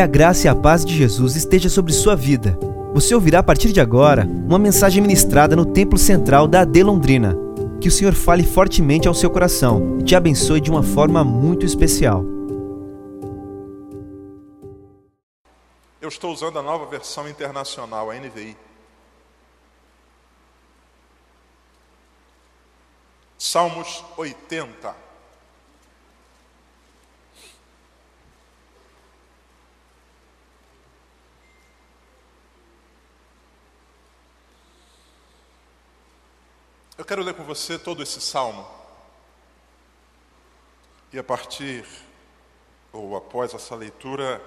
Que a graça e a paz de Jesus esteja sobre sua vida. Você ouvirá a partir de agora uma mensagem ministrada no Templo Central da AD Londrina. Que o Senhor fale fortemente ao seu coração e te abençoe de uma forma muito especial. Eu estou usando a nova versão internacional, a NVI. Salmos 80. Eu quero ler com você todo esse salmo. E a partir, ou após essa leitura,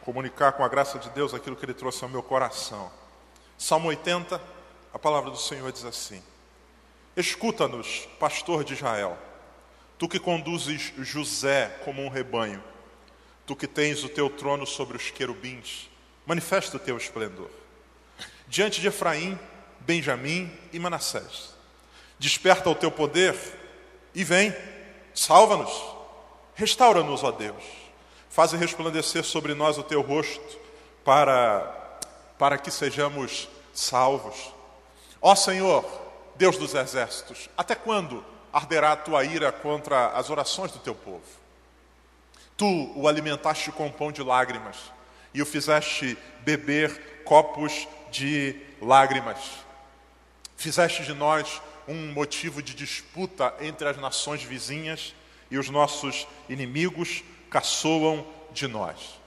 comunicar com a graça de Deus aquilo que Ele trouxe ao meu coração. Salmo 80, a palavra do Senhor diz assim: Escuta-nos, pastor de Israel, tu que conduzes José como um rebanho, tu que tens o teu trono sobre os querubins, manifesta o teu esplendor. Diante de Efraim, Benjamim e Manassés, desperta o teu poder e vem, salva-nos, restaura-nos, ó Deus Faze resplandecer sobre nós o teu rosto, para, para que sejamos salvos. Ó Senhor, Deus dos exércitos, até quando arderá a tua ira contra as orações do teu povo? Tu o alimentaste com pão de lágrimas e o fizeste beber copos de lágrimas. Fizeste de nós um motivo de disputa entre as nações vizinhas e os nossos inimigos caçoam de nós.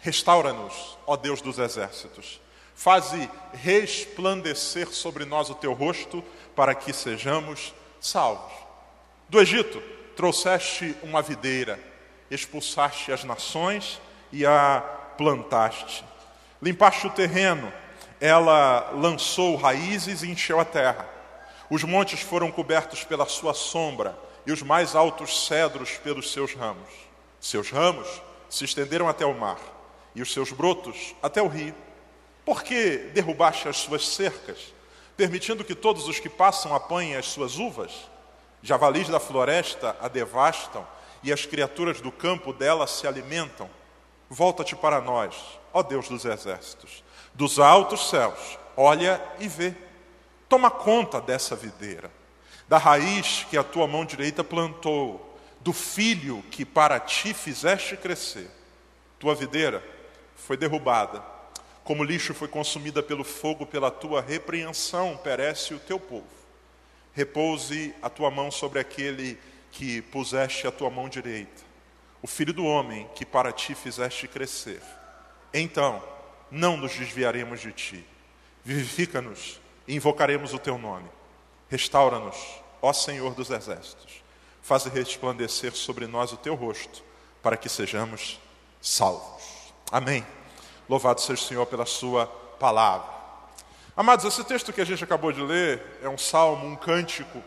Restaura-nos, ó Deus dos exércitos. Faze resplandecer sobre nós o teu rosto, para que sejamos salvos. Do Egito trouxeste uma videira, expulsaste as nações e a plantaste. Limpaste o terreno, ela lançou raízes e encheu a terra. Os montes foram cobertos pela sua sombra e os mais altos cedros pelos seus ramos. Seus ramos se estenderam até o mar e os seus brotos até o rio. Por que derrubaste as suas cercas, permitindo que todos os que passam apanhem as suas uvas? Javalis da floresta a devastam e as criaturas do campo dela se alimentam. Volta-te para nós, ó Deus dos exércitos, dos altos céus, olha e vê. Toma conta dessa videira, da raiz que a tua mão direita plantou do filho que para ti fizeste crescer. Tua videira foi derrubada, como lixo foi consumida pelo fogo, pela tua repreensão perece o teu povo. Repouse a tua mão sobre aquele que puseste a tua mão direita, o filho do homem que para ti fizeste crescer. Então, não nos desviaremos de ti. Vivifica-nos e invocaremos o teu nome. Restaura-nos, ó Senhor dos exércitos faze resplandecer sobre nós o teu rosto, para que sejamos salvos. Amém. Louvado seja o Senhor pela sua palavra. Amados, esse texto que a gente acabou de ler é um salmo, um cântico,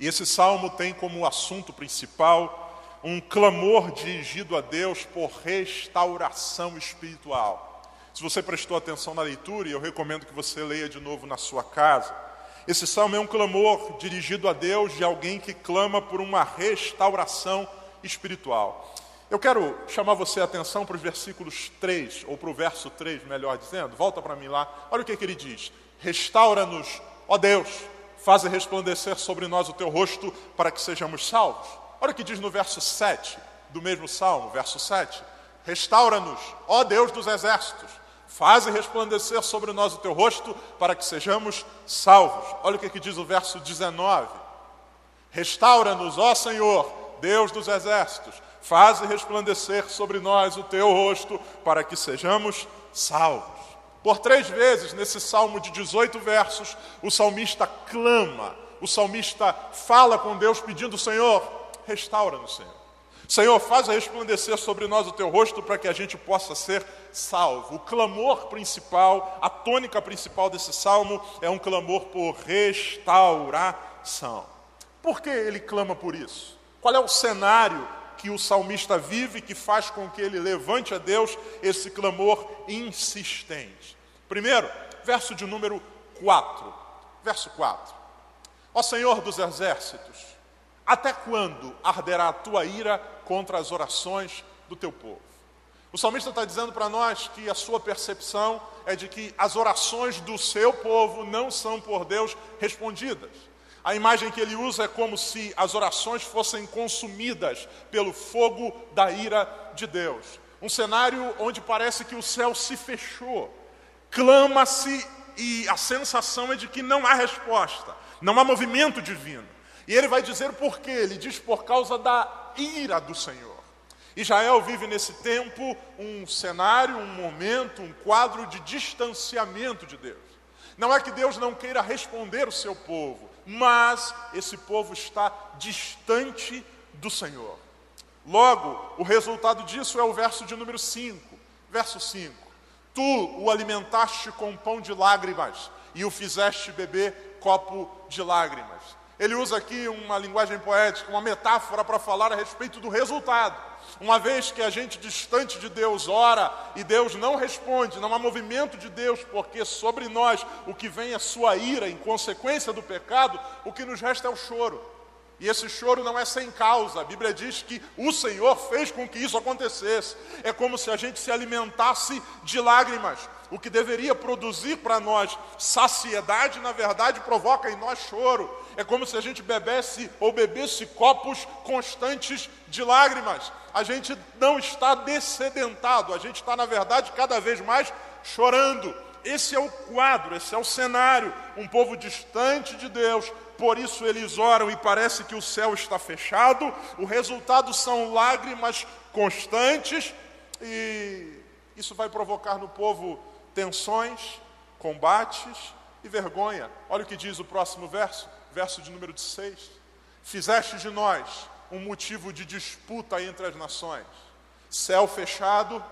e esse salmo tem como assunto principal um clamor dirigido a Deus por restauração espiritual. Se você prestou atenção na leitura, e eu recomendo que você leia de novo na sua casa, esse salmo é um clamor dirigido a Deus de alguém que clama por uma restauração espiritual. Eu quero chamar você a atenção para os versículos 3, ou para o verso 3, melhor dizendo. Volta para mim lá. Olha o que, que ele diz: Restaura-nos, ó Deus, faze resplandecer sobre nós o teu rosto para que sejamos salvos. Olha o que diz no verso 7 do mesmo salmo, verso 7. Restaura-nos, ó Deus dos exércitos Faze resplandecer sobre nós o teu rosto para que sejamos salvos. Olha o que, que diz o verso 19. Restaura-nos, ó Senhor, Deus dos exércitos. Faze resplandecer sobre nós o teu rosto para que sejamos salvos. Por três vezes, nesse salmo de 18 versos, o salmista clama, o salmista fala com Deus pedindo: Senhor, restaura-nos, Senhor. Senhor, faz resplandecer sobre nós o teu rosto para que a gente possa ser salvo. O clamor principal, a tônica principal desse salmo é um clamor por restauração. Por que ele clama por isso? Qual é o cenário que o salmista vive que faz com que ele levante a Deus esse clamor insistente? Primeiro, verso de número 4. Verso 4. Ó Senhor dos exércitos, até quando arderá a tua ira contra as orações do teu povo? O salmista está dizendo para nós que a sua percepção é de que as orações do seu povo não são por Deus respondidas. A imagem que ele usa é como se as orações fossem consumidas pelo fogo da ira de Deus. Um cenário onde parece que o céu se fechou, clama-se e a sensação é de que não há resposta, não há movimento divino. E ele vai dizer por quê? Ele diz por causa da ira do Senhor. Israel vive nesse tempo um cenário, um momento, um quadro de distanciamento de Deus. Não é que Deus não queira responder o seu povo, mas esse povo está distante do Senhor. Logo, o resultado disso é o verso de número 5. Verso 5: Tu o alimentaste com pão de lágrimas e o fizeste beber copo de lágrimas. Ele usa aqui uma linguagem poética, uma metáfora para falar a respeito do resultado. Uma vez que a gente distante de Deus ora e Deus não responde, não há movimento de Deus, porque sobre nós o que vem é sua ira em consequência do pecado, o que nos resta é o choro. E esse choro não é sem causa. A Bíblia diz que o Senhor fez com que isso acontecesse. É como se a gente se alimentasse de lágrimas. O que deveria produzir para nós saciedade, na verdade, provoca em nós choro. É como se a gente bebesse ou bebesse copos constantes de lágrimas. A gente não está descedentado, a gente está, na verdade, cada vez mais chorando. Esse é o quadro, esse é o cenário. Um povo distante de Deus, por isso eles oram e parece que o céu está fechado. O resultado são lágrimas constantes e isso vai provocar no povo tensões, combates e vergonha. Olha o que diz o próximo verso, verso de número 6. Fizeste de nós um motivo de disputa entre as nações. Céu fechado,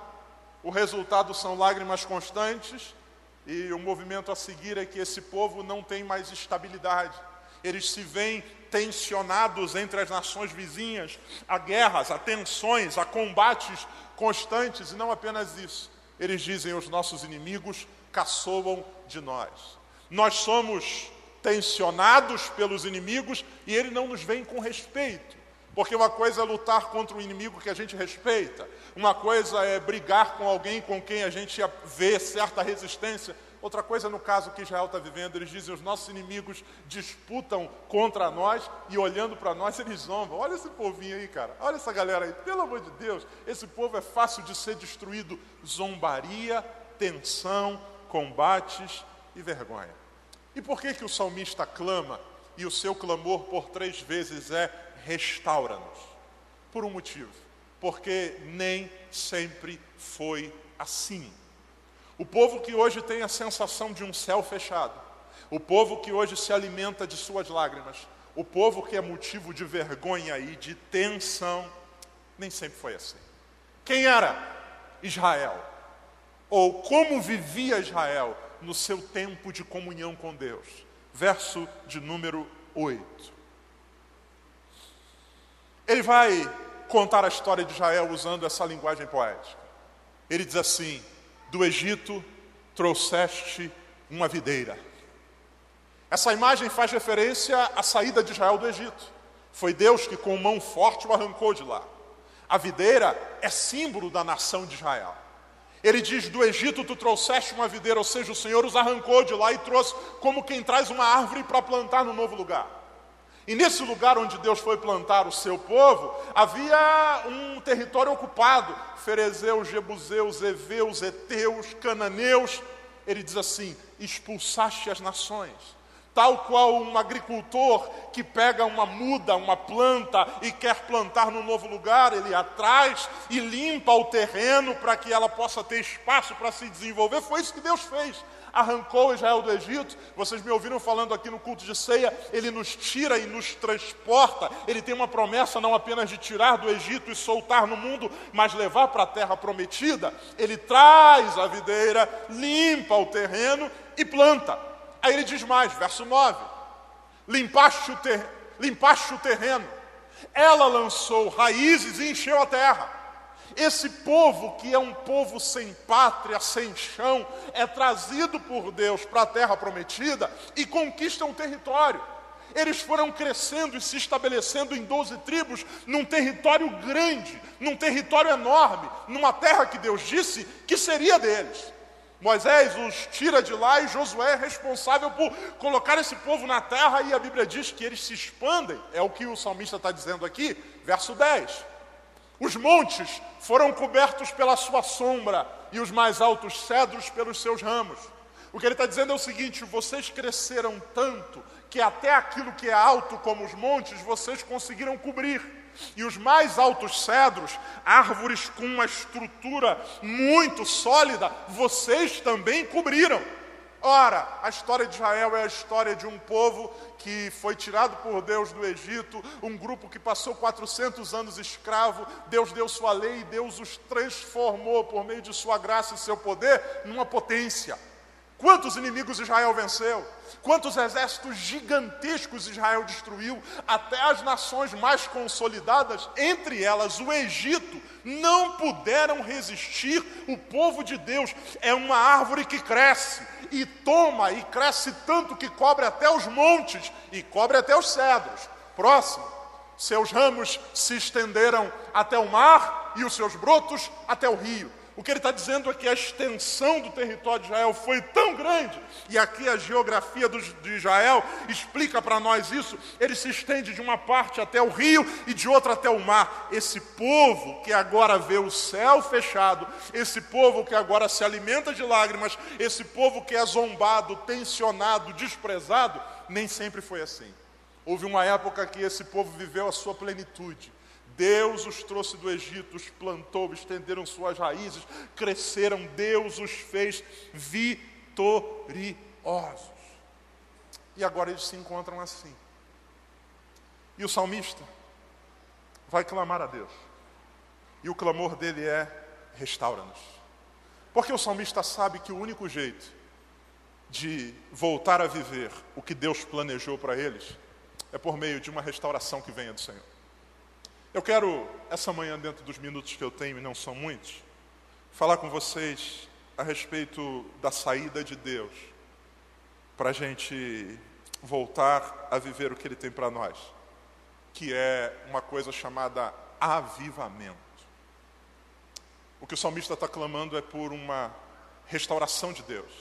o resultado são lágrimas constantes, e o movimento a seguir é que esse povo não tem mais estabilidade. Eles se veem tensionados entre as nações vizinhas, há guerras, há tensões, há combates constantes, e não apenas isso. Eles dizem: os nossos inimigos caçoam de nós. Nós somos tensionados pelos inimigos e ele não nos vem com respeito. Porque uma coisa é lutar contra um inimigo que a gente respeita, uma coisa é brigar com alguém com quem a gente vê certa resistência, outra coisa no caso que Israel está vivendo, eles dizem os nossos inimigos disputam contra nós e olhando para nós eles zombam. Olha esse povinho aí, cara, olha essa galera aí, pelo amor de Deus, esse povo é fácil de ser destruído. Zombaria, tensão, combates e vergonha. E por que, que o salmista clama e o seu clamor por três vezes é restaura-nos. Por um motivo, porque nem sempre foi assim. O povo que hoje tem a sensação de um céu fechado, o povo que hoje se alimenta de suas lágrimas, o povo que é motivo de vergonha e de tensão, nem sempre foi assim. Quem era Israel? Ou como vivia Israel no seu tempo de comunhão com Deus? Verso de número 8. Ele vai contar a história de Israel usando essa linguagem poética. Ele diz assim: Do Egito trouxeste uma videira. Essa imagem faz referência à saída de Israel do Egito. Foi Deus que, com mão forte, o arrancou de lá. A videira é símbolo da nação de Israel. Ele diz: Do Egito tu trouxeste uma videira, ou seja, o Senhor os arrancou de lá e trouxe como quem traz uma árvore para plantar no novo lugar. E nesse lugar onde Deus foi plantar o seu povo, havia um território ocupado: Ferezeus, Jebuseus, Eveus, Eteus, Cananeus. Ele diz assim: expulsaste as nações. Tal qual um agricultor que pega uma muda, uma planta e quer plantar no novo lugar, ele atrás e limpa o terreno para que ela possa ter espaço para se desenvolver. Foi isso que Deus fez arrancou Israel do Egito. Vocês me ouviram falando aqui no culto de ceia, ele nos tira e nos transporta. Ele tem uma promessa não apenas de tirar do Egito e soltar no mundo, mas levar para a terra prometida. Ele traz a videira, limpa o terreno e planta. Aí ele diz mais, verso 9: limpaste o, ter... limpaste o terreno, ela lançou raízes e encheu a terra. Esse povo, que é um povo sem pátria, sem chão, é trazido por Deus para a terra prometida e conquista um território. Eles foram crescendo e se estabelecendo em doze tribos, num território grande, num território enorme, numa terra que Deus disse que seria deles. Moisés os tira de lá e Josué é responsável por colocar esse povo na terra, e a Bíblia diz que eles se expandem, é o que o salmista está dizendo aqui, verso 10. Os montes foram cobertos pela sua sombra, e os mais altos cedros pelos seus ramos. O que ele está dizendo é o seguinte: vocês cresceram tanto que até aquilo que é alto como os montes vocês conseguiram cobrir. E os mais altos cedros, árvores com uma estrutura muito sólida, vocês também cobriram. Ora, a história de Israel é a história de um povo que foi tirado por Deus do Egito, um grupo que passou 400 anos escravo, Deus deu sua lei e Deus os transformou por meio de sua graça e seu poder numa potência. Quantos inimigos Israel venceu? Quantos exércitos gigantescos Israel destruiu? Até as nações mais consolidadas, entre elas o Egito, não puderam resistir. O povo de Deus é uma árvore que cresce e toma e cresce tanto que cobre até os montes e cobre até os cedros. Próximo. Seus ramos se estenderam até o mar e os seus brotos até o rio. O que ele está dizendo é que a extensão do território de Israel foi tão grande, e aqui a geografia de Israel explica para nós isso. Ele se estende de uma parte até o rio e de outra até o mar. Esse povo que agora vê o céu fechado, esse povo que agora se alimenta de lágrimas, esse povo que é zombado, tensionado, desprezado, nem sempre foi assim. Houve uma época que esse povo viveu a sua plenitude. Deus os trouxe do Egito, os plantou, estenderam suas raízes, cresceram, Deus os fez vitoriosos. E agora eles se encontram assim. E o salmista vai clamar a Deus. E o clamor dele é: restaura-nos. Porque o salmista sabe que o único jeito de voltar a viver o que Deus planejou para eles é por meio de uma restauração que venha do Senhor. Eu quero, essa manhã, dentro dos minutos que eu tenho, e não são muitos, falar com vocês a respeito da saída de Deus, para a gente voltar a viver o que Ele tem para nós, que é uma coisa chamada avivamento. O que o salmista está clamando é por uma restauração de Deus,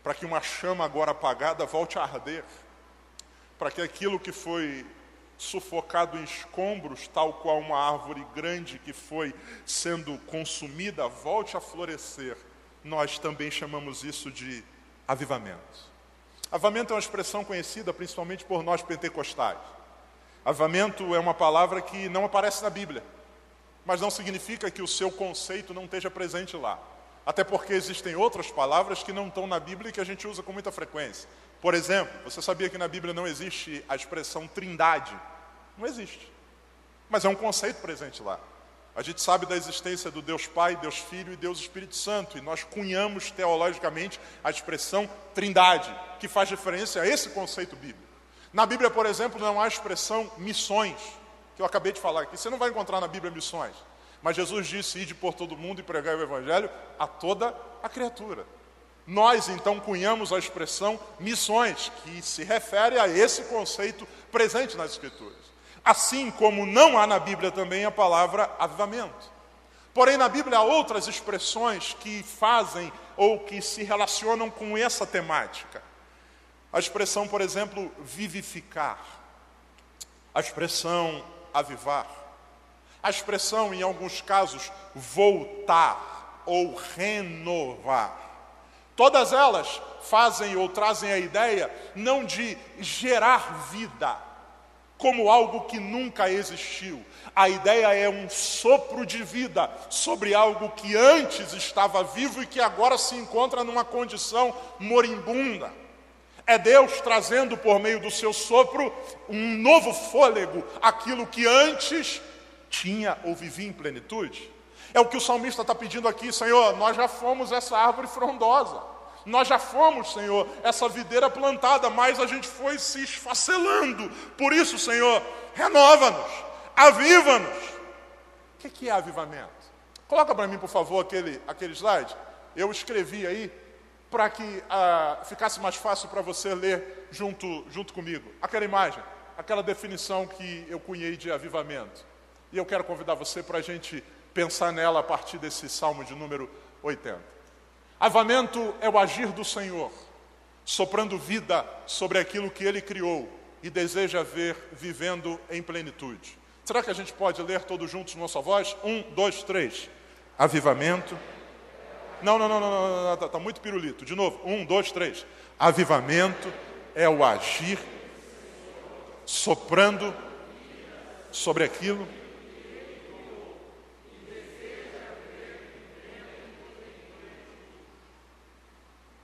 para que uma chama agora apagada volte a arder, para que aquilo que foi sufocado em escombros, tal qual uma árvore grande que foi sendo consumida, volte a florescer. Nós também chamamos isso de avivamento. Avivamento é uma expressão conhecida principalmente por nós pentecostais. Avivamento é uma palavra que não aparece na Bíblia, mas não significa que o seu conceito não esteja presente lá. Até porque existem outras palavras que não estão na Bíblia e que a gente usa com muita frequência. Por exemplo, você sabia que na Bíblia não existe a expressão trindade? Não existe. Mas é um conceito presente lá. A gente sabe da existência do Deus Pai, Deus Filho e Deus Espírito Santo, e nós cunhamos teologicamente a expressão trindade, que faz referência a esse conceito bíblico. Na Bíblia, por exemplo, não há a expressão missões, que eu acabei de falar aqui. Você não vai encontrar na Bíblia missões. Mas Jesus disse: ide por todo mundo e pregai o Evangelho a toda a criatura. Nós então cunhamos a expressão missões, que se refere a esse conceito presente nas Escrituras. Assim como não há na Bíblia também a palavra avivamento. Porém, na Bíblia há outras expressões que fazem ou que se relacionam com essa temática. A expressão, por exemplo, vivificar. A expressão avivar. A expressão, em alguns casos, voltar ou renovar. Todas elas fazem ou trazem a ideia não de gerar vida, como algo que nunca existiu. A ideia é um sopro de vida sobre algo que antes estava vivo e que agora se encontra numa condição moribunda. É Deus trazendo por meio do seu sopro um novo fôlego, aquilo que antes tinha ou vivia em plenitude. É o que o salmista está pedindo aqui, Senhor, nós já fomos essa árvore frondosa. Nós já fomos, Senhor, essa videira plantada, mas a gente foi se esfacelando. Por isso, Senhor, renova-nos, aviva-nos. O que é avivamento? Coloca para mim, por favor, aquele, aquele slide. Eu escrevi aí para que ah, ficasse mais fácil para você ler junto, junto comigo. Aquela imagem, aquela definição que eu cunhei de avivamento. E eu quero convidar você para a gente pensar nela a partir desse salmo de número 80. Avivamento é o agir do Senhor, soprando vida sobre aquilo que Ele criou e deseja ver vivendo em plenitude. Será que a gente pode ler todos juntos nossa voz? Um, dois, três. Avivamento. Não, não, não, não, não, não está tá muito pirulito. De novo. Um, dois, três. Avivamento é o agir soprando sobre aquilo.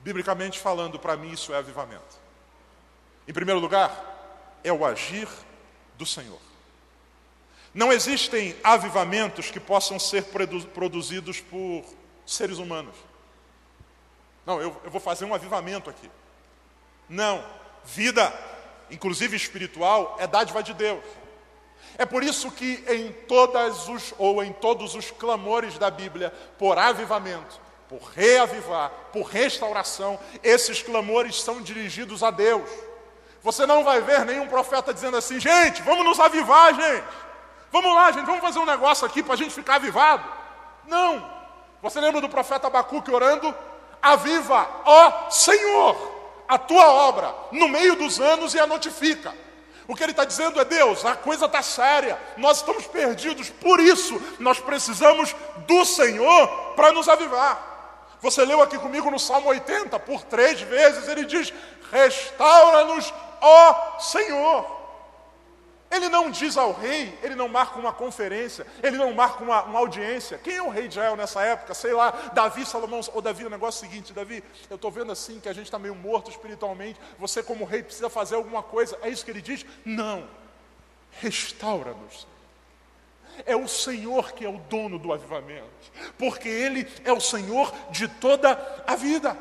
Biblicamente falando, para mim isso é avivamento. Em primeiro lugar, é o agir do Senhor. Não existem avivamentos que possam ser produzidos por seres humanos. Não, eu, eu vou fazer um avivamento aqui. Não, vida, inclusive espiritual, é dádiva de Deus. É por isso que em todas os ou em todos os clamores da Bíblia por avivamento, por reavivar, por restauração, esses clamores são dirigidos a Deus. Você não vai ver nenhum profeta dizendo assim, gente, vamos nos avivar, gente. Vamos lá, gente, vamos fazer um negócio aqui para a gente ficar avivado. Não. Você lembra do profeta Abacuque orando? Aviva, ó Senhor, a tua obra no meio dos anos e a notifica. O que ele está dizendo é: Deus, a coisa está séria, nós estamos perdidos, por isso nós precisamos do Senhor para nos avivar. Você leu aqui comigo no Salmo 80, por três vezes, ele diz: Restaura-nos, ó Senhor. Ele não diz ao rei, ele não marca uma conferência, ele não marca uma, uma, audiência. Quem é o rei de Israel nessa época? Sei lá, Davi, Salomão, ou Davi, o negócio é o seguinte, Davi, eu estou vendo assim que a gente está meio morto espiritualmente, você como rei precisa fazer alguma coisa. É isso que ele diz? Não. Restaura-nos. É o Senhor que é o dono do avivamento, porque Ele é o Senhor de toda a vida.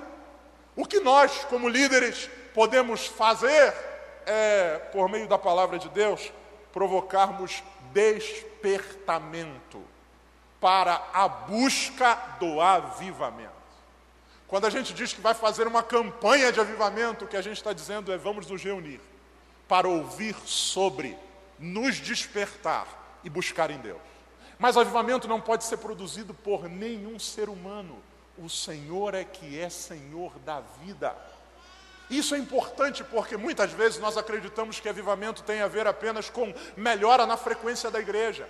O que nós, como líderes, podemos fazer é, por meio da palavra de Deus, provocarmos despertamento para a busca do avivamento. Quando a gente diz que vai fazer uma campanha de avivamento, o que a gente está dizendo é vamos nos reunir para ouvir sobre, nos despertar e buscar em Deus. Mas avivamento não pode ser produzido por nenhum ser humano. O Senhor é que é Senhor da vida. Isso é importante porque muitas vezes nós acreditamos que avivamento tem a ver apenas com melhora na frequência da igreja.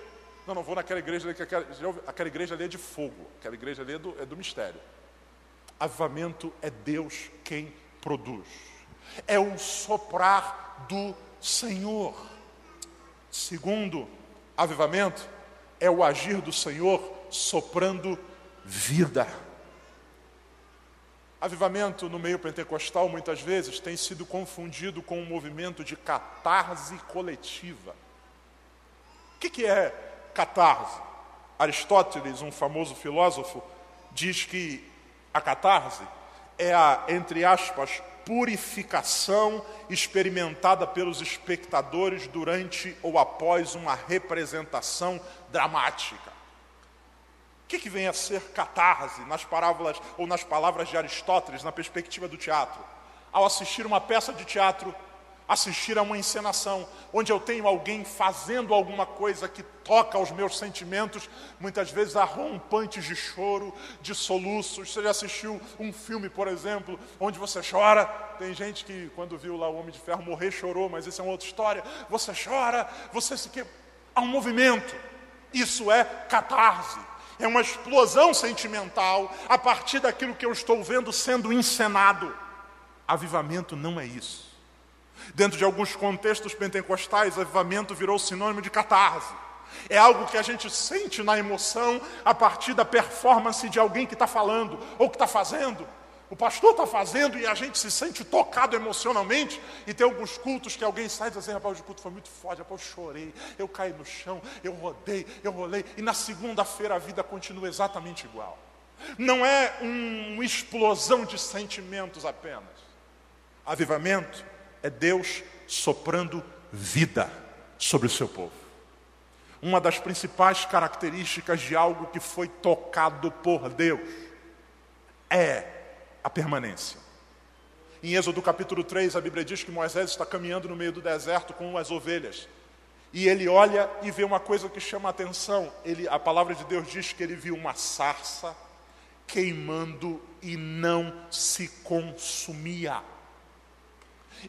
Não, não vou naquela igreja ali, aquela, aquela igreja ali é de fogo, aquela igreja ali é do, é do mistério. Avivamento é Deus quem produz, é o soprar do Senhor. Segundo, avivamento é o agir do Senhor soprando vida. Avivamento no meio pentecostal muitas vezes tem sido confundido com um movimento de catarse coletiva. O que, é catarse? Aristóteles, um famoso filósofo, diz que a catarse é a, entre aspas, purificação experimentada pelos espectadores durante ou após uma representação dramática que, que vem a ser catarse nas parábolas ou nas palavras de Aristóteles, na perspectiva do teatro? Ao assistir uma peça de teatro, assistir a uma encenação, onde eu tenho alguém fazendo alguma coisa que toca aos meus sentimentos, muitas vezes arrompantes de choro, de soluços. Você já assistiu um filme, por exemplo, onde você chora? Tem gente que, quando viu lá o Homem de Ferro morrer, chorou, mas isso é uma outra história. Você chora, você se que. Há um movimento. Isso é catarse é uma explosão sentimental a partir daquilo que eu estou vendo sendo encenado. Avivamento não é isso. Dentro de alguns contextos pentecostais, avivamento virou sinônimo de catarse. É algo que a gente sente na emoção a partir da performance de alguém que está falando ou que está fazendo. O pastor está fazendo e a gente se sente tocado emocionalmente. E tem alguns cultos que alguém sai e diz assim: rapaz, o culto foi muito forte, rapaz, eu chorei, eu caí no chão, eu rodei, eu rolei. E na segunda-feira a vida continua exatamente igual. Não é uma explosão de sentimentos apenas. Avivamento é Deus soprando vida sobre o seu povo. Uma das principais características de algo que foi tocado por Deus é a permanência. Em Êxodo capítulo 3, a Bíblia diz que Moisés está caminhando no meio do deserto com as ovelhas. E ele olha e vê uma coisa que chama a atenção. Ele, a palavra de Deus diz que ele viu uma sarça queimando e não se consumia.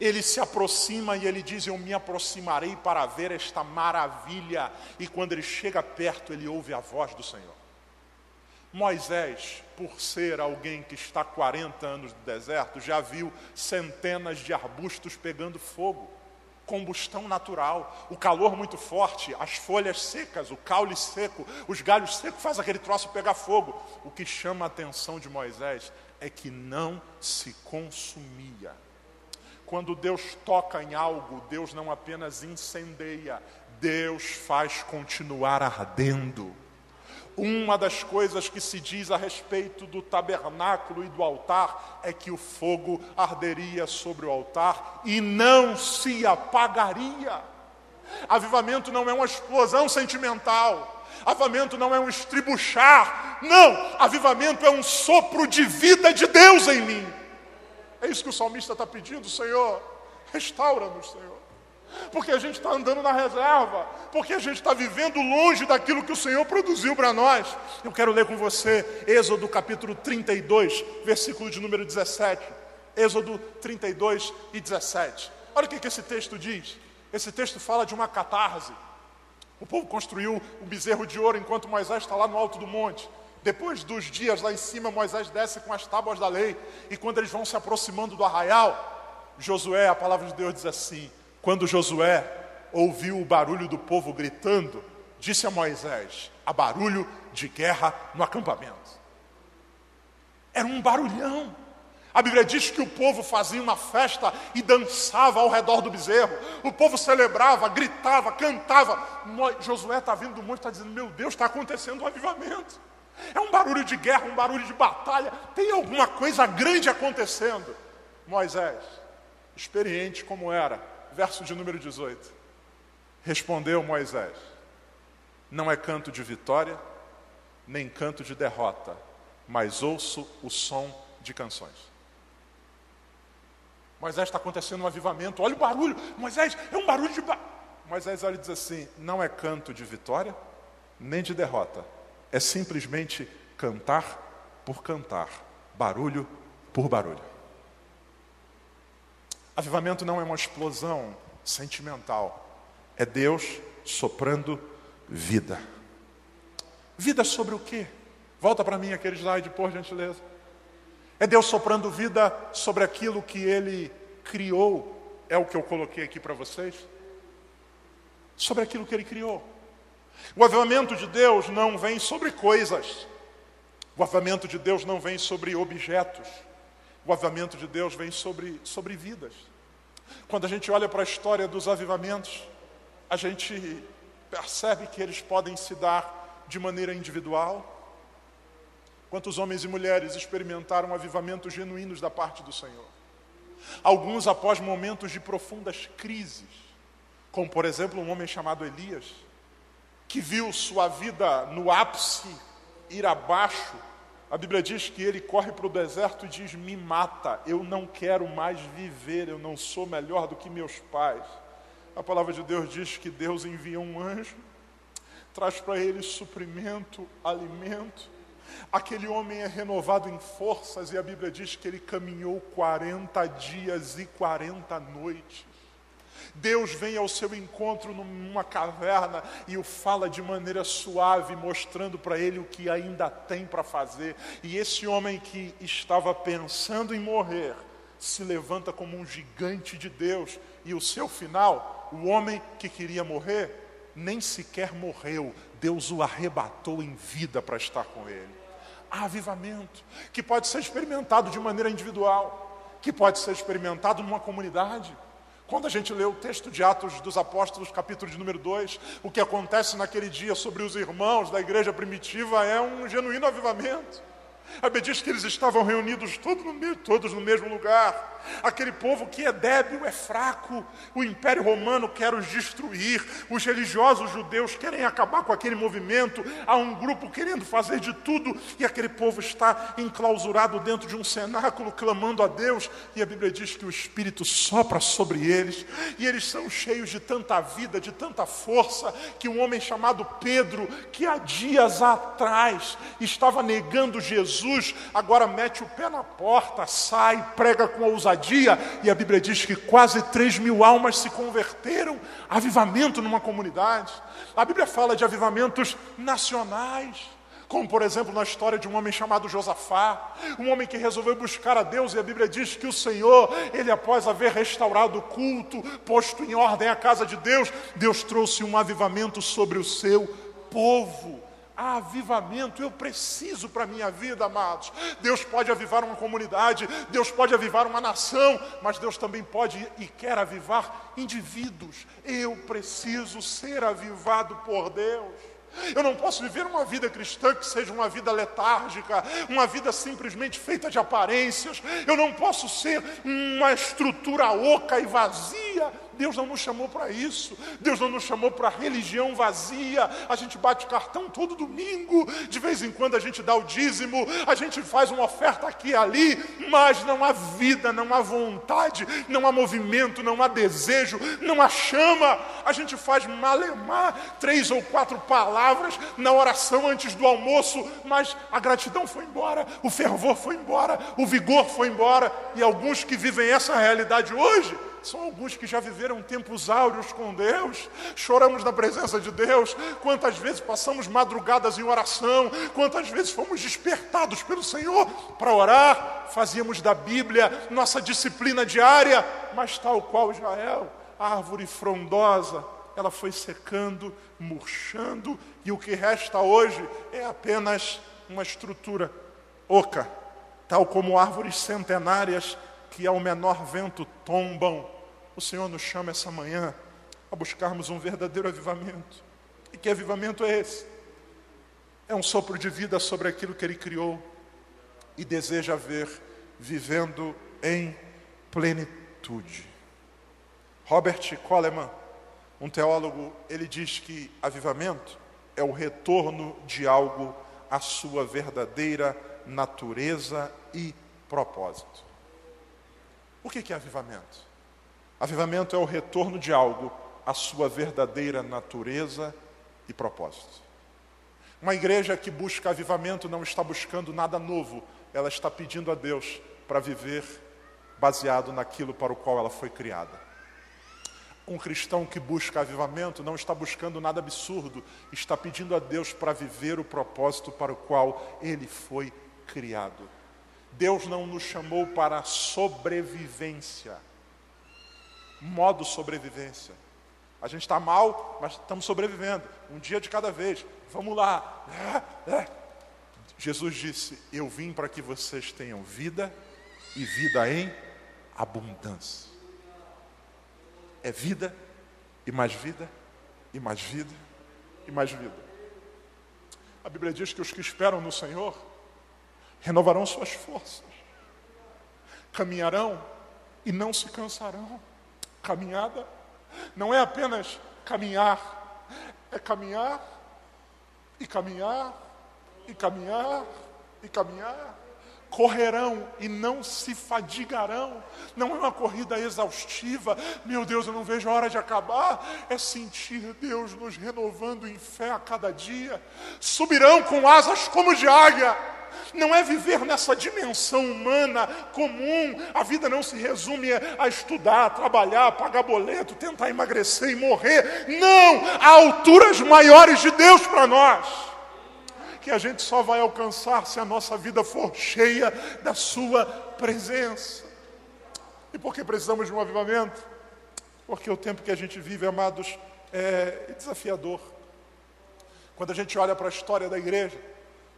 Ele se aproxima e ele diz: Eu me aproximarei para ver esta maravilha. E quando ele chega perto, ele ouve a voz do Senhor. Moisés, por ser alguém que está 40 anos no deserto, já viu centenas de arbustos pegando fogo, combustão natural, o calor muito forte, as folhas secas, o caule seco, os galhos secos faz aquele troço pegar fogo. O que chama a atenção de Moisés é que não se consumia. Quando Deus toca em algo, Deus não apenas incendeia, Deus faz continuar ardendo. Uma das coisas que se diz a respeito do tabernáculo e do altar é que o fogo arderia sobre o altar e não se apagaria. Avivamento não é uma explosão sentimental. Avivamento não é um estribuchar. Não! Avivamento é um sopro de vida de Deus em mim. É isso que o salmista está pedindo, Senhor. Restaura-nos, Senhor porque a gente está andando na reserva, porque a gente está vivendo longe daquilo que o Senhor produziu para nós. Eu quero ler com você Êxodo capítulo 32, versículo de número 17. Êxodo 32 e 17. Olha o que, que esse texto diz. Esse texto fala de uma catarse. O povo construiu o bezerro de ouro enquanto Moisés está lá no alto do monte. Depois dos dias lá em cima, Moisés desce com as tábuas da lei. E quando eles vão se aproximando do arraial, Josué, a palavra de Deus diz assim: quando Josué ouviu o barulho do povo gritando, disse a Moisés: há barulho de guerra no acampamento. Era um barulhão. A Bíblia diz que o povo fazia uma festa e dançava ao redor do bezerro. O povo celebrava, gritava, cantava. Josué está vindo do monte e está dizendo: Meu Deus, está acontecendo um avivamento. É um barulho de guerra, um barulho de batalha. Tem alguma coisa grande acontecendo. Moisés, experiente como era, verso de número 18. Respondeu Moisés: Não é canto de vitória, nem canto de derrota, mas ouço o som de canções. Moisés está acontecendo um avivamento, olha o barulho, Moisés, é um barulho de. Moisés olha e diz assim: Não é canto de vitória, nem de derrota, é simplesmente cantar por cantar, barulho por barulho. Avivamento não é uma explosão sentimental, é Deus soprando vida. Vida sobre o quê? Volta para mim aquele slide, por gentileza. É Deus soprando vida sobre aquilo que Ele criou, é o que eu coloquei aqui para vocês. Sobre aquilo que Ele criou. O avivamento de Deus não vem sobre coisas, o avivamento de Deus não vem sobre objetos. O avivamento de Deus vem sobre, sobre vidas. Quando a gente olha para a história dos avivamentos, a gente percebe que eles podem se dar de maneira individual. Quantos homens e mulheres experimentaram avivamentos genuínos da parte do Senhor? Alguns após momentos de profundas crises, como por exemplo um homem chamado Elias, que viu sua vida no ápice ir abaixo a Bíblia diz que ele corre para o deserto e diz: Me mata, eu não quero mais viver, eu não sou melhor do que meus pais. A palavra de Deus diz que Deus envia um anjo, traz para ele suprimento, alimento. Aquele homem é renovado em forças e a Bíblia diz que ele caminhou 40 dias e 40 noites. Deus vem ao seu encontro numa caverna e o fala de maneira suave, mostrando para ele o que ainda tem para fazer. E esse homem que estava pensando em morrer, se levanta como um gigante de Deus. E o seu final, o homem que queria morrer, nem sequer morreu. Deus o arrebatou em vida para estar com ele. Há avivamento que pode ser experimentado de maneira individual, que pode ser experimentado numa comunidade quando a gente lê o texto de Atos dos Apóstolos, capítulo de número 2, o que acontece naquele dia sobre os irmãos da igreja primitiva é um genuíno avivamento. A Bíblia diz que eles estavam reunidos todos no, todos no mesmo lugar. Aquele povo que é débil, é fraco, o Império Romano quer os destruir, os religiosos judeus querem acabar com aquele movimento, há um grupo querendo fazer de tudo, e aquele povo está enclausurado dentro de um cenáculo, clamando a Deus, e a Bíblia diz que o Espírito sopra sobre eles, e eles são cheios de tanta vida, de tanta força, que um homem chamado Pedro, que há dias atrás estava negando Jesus, Jesus agora mete o pé na porta, sai, prega com ousadia, e a Bíblia diz que quase 3 mil almas se converteram. Avivamento numa comunidade. A Bíblia fala de avivamentos nacionais. Como, por exemplo, na história de um homem chamado Josafá, um homem que resolveu buscar a Deus, e a Bíblia diz que o Senhor, ele após haver restaurado o culto, posto em ordem a casa de Deus, Deus trouxe um avivamento sobre o seu povo avivamento eu preciso para a minha vida, amados. Deus pode avivar uma comunidade, Deus pode avivar uma nação, mas Deus também pode e quer avivar indivíduos. Eu preciso ser avivado por Deus. Eu não posso viver uma vida cristã que seja uma vida letárgica, uma vida simplesmente feita de aparências. Eu não posso ser uma estrutura oca e vazia. Deus não nos chamou para isso. Deus não nos chamou para religião vazia. A gente bate cartão todo domingo. De vez em quando a gente dá o dízimo. A gente faz uma oferta aqui e ali. Mas não há vida, não há vontade, não há movimento, não há desejo, não há chama. A gente faz malemar três ou quatro palavras na oração antes do almoço. Mas a gratidão foi embora, o fervor foi embora, o vigor foi embora. E alguns que vivem essa realidade hoje são alguns que já viveram tempos áureos com Deus, choramos na presença de Deus. Quantas vezes passamos madrugadas em oração, quantas vezes fomos despertados pelo Senhor para orar, fazíamos da Bíblia nossa disciplina diária, mas tal qual Israel, árvore frondosa, ela foi secando, murchando, e o que resta hoje é apenas uma estrutura oca, tal como árvores centenárias que ao menor vento tombam. O Senhor nos chama essa manhã a buscarmos um verdadeiro avivamento. E que avivamento é esse? É um sopro de vida sobre aquilo que Ele criou e deseja ver vivendo em plenitude. Robert Coleman, um teólogo, ele diz que avivamento é o retorno de algo à sua verdadeira natureza e propósito. O que é avivamento? Avivamento é o retorno de algo à sua verdadeira natureza e propósito. Uma igreja que busca avivamento não está buscando nada novo, ela está pedindo a Deus para viver baseado naquilo para o qual ela foi criada. Um cristão que busca avivamento não está buscando nada absurdo, está pedindo a Deus para viver o propósito para o qual ele foi criado. Deus não nos chamou para sobrevivência. Modo sobrevivência. A gente está mal, mas estamos sobrevivendo. Um dia de cada vez. Vamos lá. Jesus disse: Eu vim para que vocês tenham vida e vida em abundância. É vida e mais vida e mais vida e mais vida. A Bíblia diz que os que esperam no Senhor renovarão suas forças, caminharão e não se cansarão. Caminhada não é apenas caminhar, é caminhar e caminhar e caminhar e caminhar. Correrão e não se fadigarão. Não é uma corrida exaustiva. Meu Deus, eu não vejo a hora de acabar. É sentir Deus nos renovando em fé a cada dia. Subirão com asas como de águia não é viver nessa dimensão humana comum. A vida não se resume a estudar, trabalhar, pagar boleto, tentar emagrecer e morrer. Não! Há alturas maiores de Deus para nós. Que a gente só vai alcançar se a nossa vida for cheia da Sua presença. E por que precisamos de um avivamento? Porque o tempo que a gente vive, amados, é desafiador. Quando a gente olha para a história da igreja,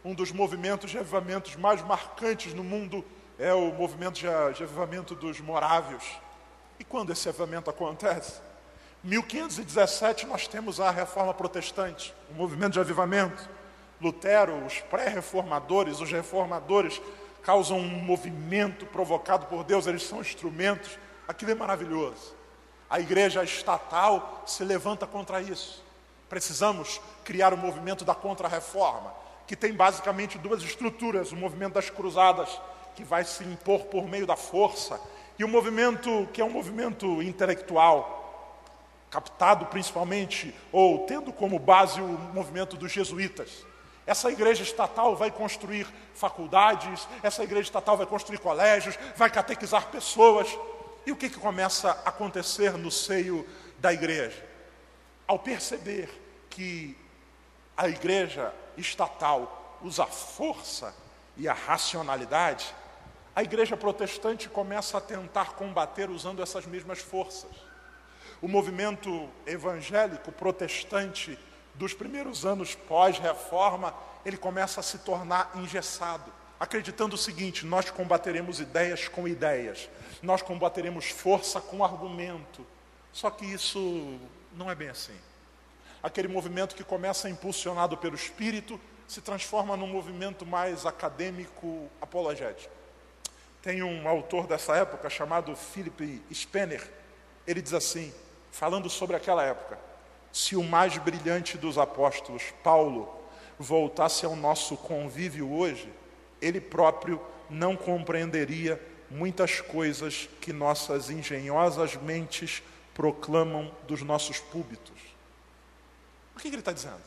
um dos movimentos de avivamentos mais marcantes no mundo é o movimento de, avivamento dos morávios. E quando esse avivamento acontece? 1517 nós temos a reforma protestante, um movimento de avivamento. Lutero, os pré-reformadores, os reformadores causam um movimento provocado por Deus, eles são instrumentos. Aquilo é maravilhoso. A igreja estatal se levanta contra isso. Precisamos criar o um movimento da contra-reforma, que tem basicamente duas estruturas: o movimento das cruzadas, que vai se impor por meio da força, e o movimento que é um movimento intelectual, captado principalmente, ou tendo como base o movimento dos jesuítas. Essa igreja estatal vai construir faculdades, essa igreja estatal vai construir colégios, vai catequizar pessoas. E o que, que começa a acontecer no seio da igreja? Ao perceber que a igreja estatal usa a força e a racionalidade, a igreja protestante começa a tentar combater usando essas mesmas forças. O movimento evangélico protestante dos primeiros anos pós-reforma, ele começa a se tornar engessado, acreditando o seguinte: nós combateremos ideias com ideias, nós combateremos força com argumento. Só que isso não é bem assim. Aquele movimento que começa impulsionado pelo espírito se transforma num movimento mais acadêmico apologético. Tem um autor dessa época chamado Philip Spener. Ele diz assim, falando sobre aquela época: se o mais brilhante dos apóstolos, Paulo, voltasse ao nosso convívio hoje, ele próprio não compreenderia muitas coisas que nossas engenhosas mentes proclamam dos nossos púlpitos. O que ele está dizendo?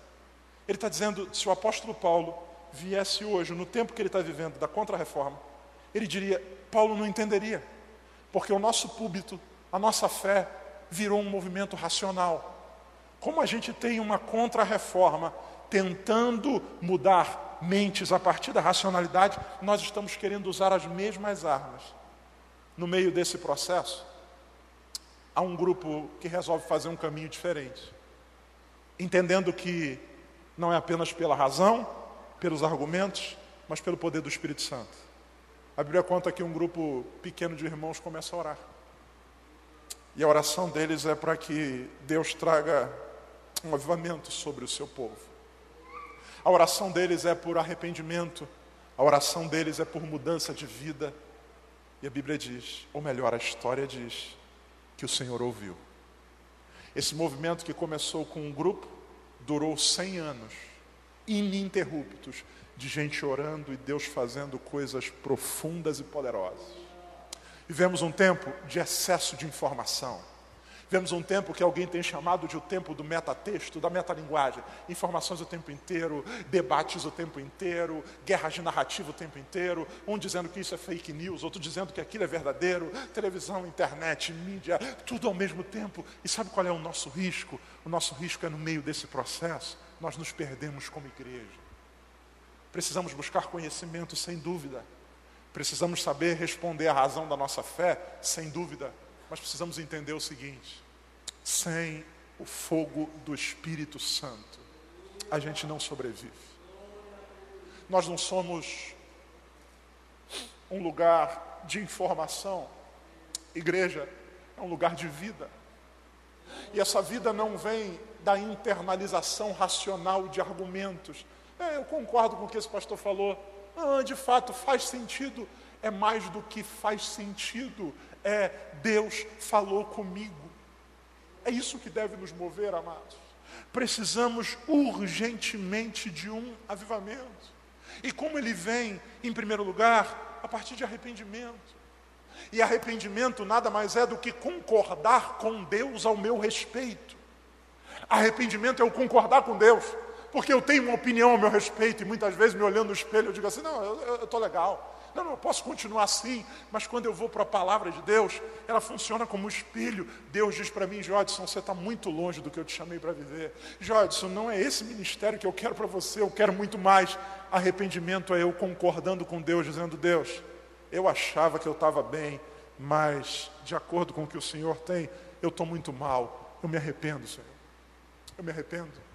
Ele está dizendo: se o apóstolo Paulo viesse hoje, no tempo que ele está vivendo da contra-reforma, ele diria: Paulo não entenderia, porque o nosso púlpito, a nossa fé, virou um movimento racional. Como a gente tem uma contra-reforma tentando mudar mentes a partir da racionalidade, nós estamos querendo usar as mesmas armas. No meio desse processo, há um grupo que resolve fazer um caminho diferente, entendendo que não é apenas pela razão, pelos argumentos, mas pelo poder do Espírito Santo. A Bíblia conta que um grupo pequeno de irmãos começa a orar. E a oração deles é para que Deus traga um avivamento sobre o seu povo. A oração deles é por arrependimento, a oração deles é por mudança de vida. E a Bíblia diz, ou melhor, a história diz, que o Senhor ouviu. Esse movimento que começou com um grupo, durou 100 anos, ininterruptos, de gente orando e Deus fazendo coisas profundas e poderosas. Vivemos um tempo de excesso de informação. Vemos um tempo que alguém tem chamado de o tempo do metatexto, da metalinguagem. Informações o tempo inteiro, debates o tempo inteiro, guerras de narrativa o tempo inteiro, um dizendo que isso é fake news, outro dizendo que aquilo é verdadeiro, televisão, internet, mídia, tudo ao mesmo tempo. E sabe qual é o nosso risco? O nosso risco é no meio desse processo, nós nos perdemos como igreja. Precisamos buscar conhecimento sem dúvida. Precisamos saber responder à razão da nossa fé, sem dúvida. Mas precisamos entender o seguinte: sem o fogo do Espírito Santo, a gente não sobrevive. Nós não somos um lugar de informação, igreja é um lugar de vida. E essa vida não vem da internalização racional de argumentos. É, eu concordo com o que esse pastor falou. Ah, de fato, faz sentido. É mais do que faz sentido é Deus falou comigo. É isso que deve nos mover, amados. Precisamos urgentemente de um avivamento. E como ele vem, em primeiro lugar, a partir de arrependimento. E arrependimento nada mais é do que concordar com Deus ao meu respeito. Arrependimento é o concordar com Deus, porque eu tenho uma opinião ao meu respeito e muitas vezes me olhando no espelho eu digo assim: não, eu estou legal, não, não, eu posso continuar assim, mas quando eu vou para a palavra de Deus, ela funciona como um espelho. Deus diz para mim, Jodson, você está muito longe do que eu te chamei para viver. Jodson, não é esse ministério que eu quero para você, eu quero muito mais. Arrependimento é eu concordando com Deus, dizendo, Deus, eu achava que eu estava bem, mas de acordo com o que o Senhor tem, eu estou muito mal. Eu me arrependo, Senhor. Eu me arrependo.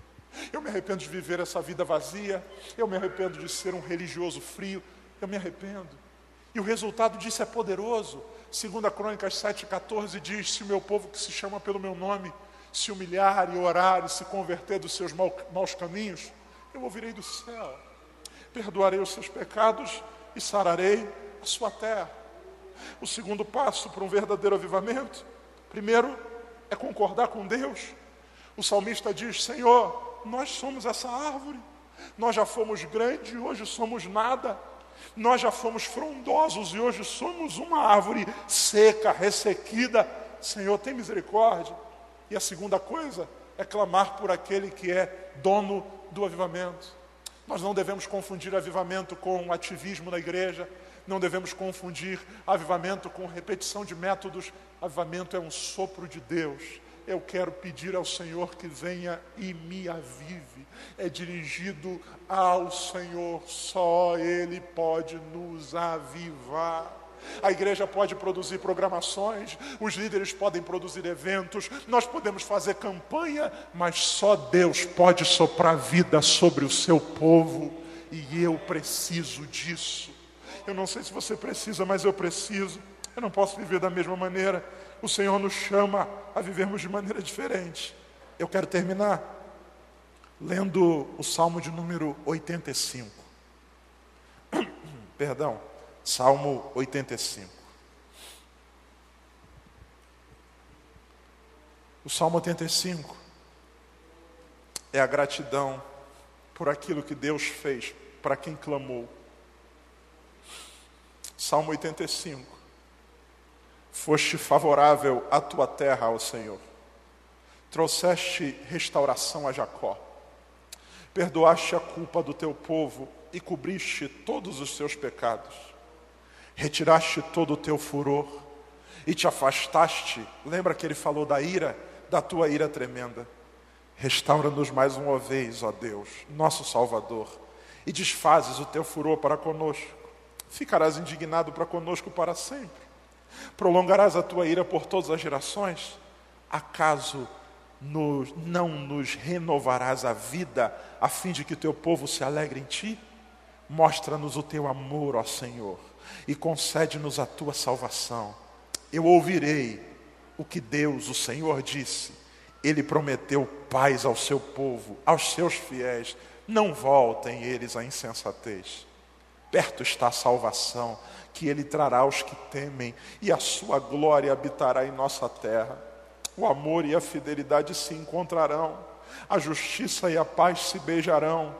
Eu me arrependo de viver essa vida vazia. Eu me arrependo de ser um religioso frio eu me arrependo. E o resultado disso é poderoso. Segunda Crônicas 7,14 diz, se o meu povo que se chama pelo meu nome se humilhar e orar e se converter dos seus maus caminhos, eu ouvirei do céu, perdoarei os seus pecados e sararei a sua terra. O segundo passo para um verdadeiro avivamento, primeiro, é concordar com Deus. O salmista diz: Senhor, nós somos essa árvore, nós já fomos grandes e hoje somos nada. Nós já fomos frondosos e hoje somos uma árvore seca, ressequida. Senhor, tem misericórdia. E a segunda coisa é clamar por aquele que é dono do avivamento. Nós não devemos confundir avivamento com ativismo na igreja, não devemos confundir avivamento com repetição de métodos. Avivamento é um sopro de Deus. Eu quero pedir ao Senhor que venha e me avive. É dirigido ao Senhor, só Ele pode nos avivar. A igreja pode produzir programações, os líderes podem produzir eventos, nós podemos fazer campanha, mas só Deus pode soprar vida sobre o seu povo, e eu preciso disso. Eu não sei se você precisa, mas eu preciso. Eu não posso viver da mesma maneira. O Senhor nos chama a vivermos de maneira diferente. Eu quero terminar lendo o Salmo de número 85. Perdão. Salmo 85. O Salmo 85 é a gratidão por aquilo que Deus fez para quem clamou. Salmo 85. Foste favorável à tua terra, ao Senhor. Trouxeste restauração a Jacó. Perdoaste a culpa do teu povo e cobriste todos os seus pecados retiraste todo o teu furor e te afastaste. Lembra que ele falou da ira, da tua ira tremenda. Restaura-nos mais uma vez, ó Deus, nosso Salvador, e desfazes o teu furor para conosco. Ficarás indignado para conosco para sempre. Prolongarás a tua ira por todas as gerações. Acaso não nos renovarás a vida, a fim de que o teu povo se alegre em ti? Mostra-nos o teu amor, ó Senhor e concede-nos a tua salvação. Eu ouvirei o que Deus, o Senhor, disse. Ele prometeu paz ao seu povo, aos seus fiéis. Não voltem eles à insensatez. Perto está a salvação que ele trará aos que temem, e a sua glória habitará em nossa terra. O amor e a fidelidade se encontrarão, a justiça e a paz se beijarão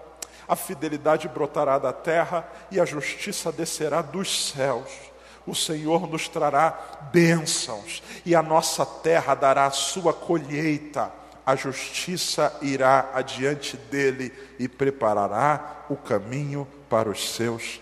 a fidelidade brotará da terra e a justiça descerá dos céus. O Senhor nos trará bênçãos e a nossa terra dará a sua colheita. A justiça irá adiante dele e preparará o caminho para os seus